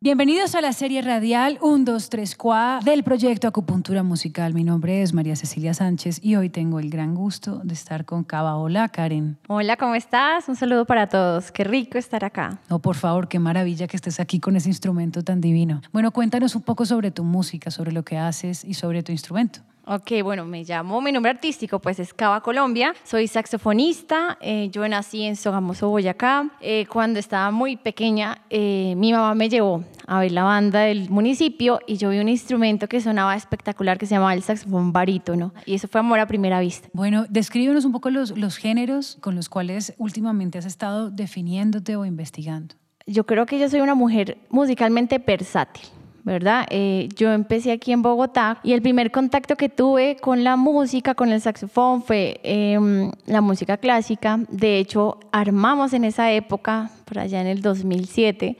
Bienvenidos a la serie radial 1, 2, 3, 4 del proyecto Acupuntura Musical. Mi nombre es María Cecilia Sánchez y hoy tengo el gran gusto de estar con Cava. Hola, Karen. Hola, ¿cómo estás? Un saludo para todos. Qué rico estar acá. No, por favor, qué maravilla que estés aquí con ese instrumento tan divino. Bueno, cuéntanos un poco sobre tu música, sobre lo que haces y sobre tu instrumento. Ok, bueno, me llamo, mi nombre artístico pues es Cava Colombia, soy saxofonista, eh, yo nací en Sogamoso, Boyacá. Eh, cuando estaba muy pequeña, eh, mi mamá me llevó a ver la banda del municipio y yo vi un instrumento que sonaba espectacular que se llamaba el saxofón barítono y eso fue amor a primera vista. Bueno, descríbenos un poco los, los géneros con los cuales últimamente has estado definiéndote o investigando. Yo creo que yo soy una mujer musicalmente versátil. ¿Verdad? Eh, yo empecé aquí en Bogotá y el primer contacto que tuve con la música, con el saxofón, fue em, la música clásica. De hecho, armamos en esa época, por allá en el 2007,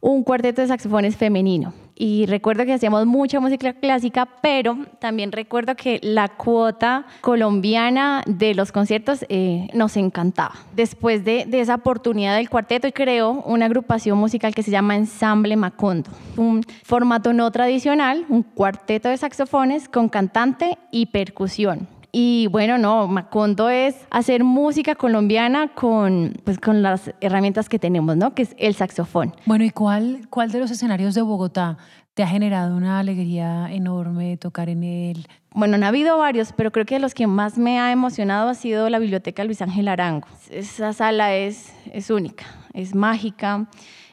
un cuarteto de saxofones femenino y recuerdo que hacíamos mucha música clásica, pero también recuerdo que la cuota colombiana de los conciertos eh, nos encantaba. Después de, de, esa oportunidad del cuarteto, creo una agrupación musical que se llama Ensamble Macondo, un formato no tradicional, un cuarteto de saxofones con cantante y percusión. Y bueno, no, Macondo es hacer música colombiana con, pues, con las herramientas que tenemos, ¿no? Que es el saxofón. Bueno, ¿y cuál, cuál de los escenarios de Bogotá te ha generado una alegría enorme tocar en él? Bueno, han habido varios, pero creo que los que más me ha emocionado ha sido la Biblioteca Luis Ángel Arango. Esa sala es, es única, es mágica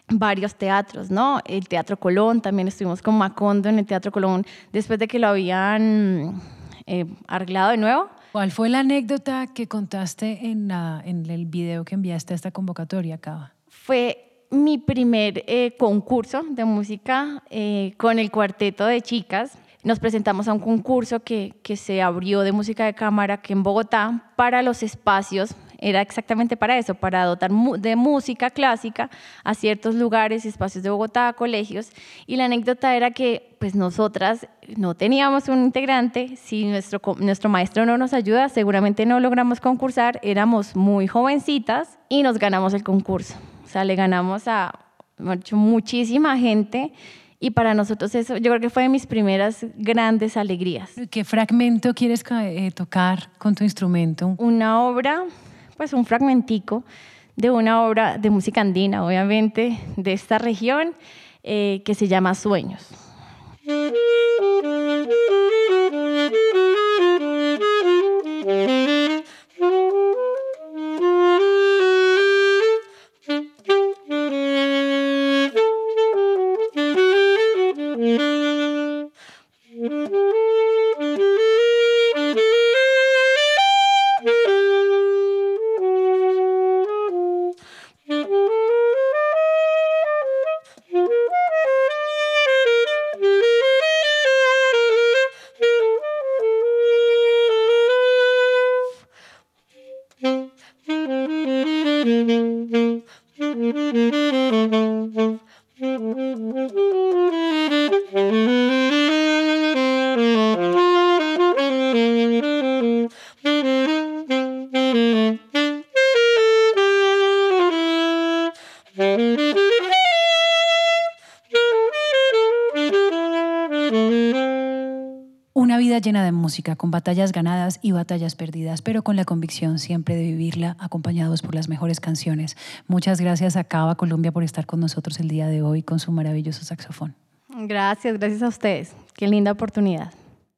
varios teatros, ¿no? El Teatro Colón, también estuvimos con Macondo en el Teatro Colón, después de que lo habían eh, arreglado de nuevo. ¿Cuál fue la anécdota que contaste en, la, en el video que enviaste a esta convocatoria, Cava? Fue mi primer eh, concurso de música eh, con el cuarteto de chicas. Nos presentamos a un concurso que, que se abrió de música de cámara aquí en Bogotá para los espacios era exactamente para eso, para dotar de música clásica a ciertos lugares y espacios de Bogotá, colegios. Y la anécdota era que pues nosotras no teníamos un integrante, si nuestro, nuestro maestro no nos ayuda, seguramente no logramos concursar, éramos muy jovencitas y nos ganamos el concurso. O sea, le ganamos a muchísima gente y para nosotros eso, yo creo que fue de mis primeras grandes alegrías. ¿Qué fragmento quieres eh, tocar con tu instrumento? Una obra pues un fragmentico de una obra de música andina, obviamente, de esta región, eh, que se llama Sueños. Una llena de música, con batallas ganadas y batallas perdidas, pero con la convicción siempre de vivirla acompañados por las mejores canciones. Muchas gracias a Cava Colombia por estar con nosotros el día de hoy con su maravilloso saxofón. Gracias, gracias a ustedes. Qué linda oportunidad.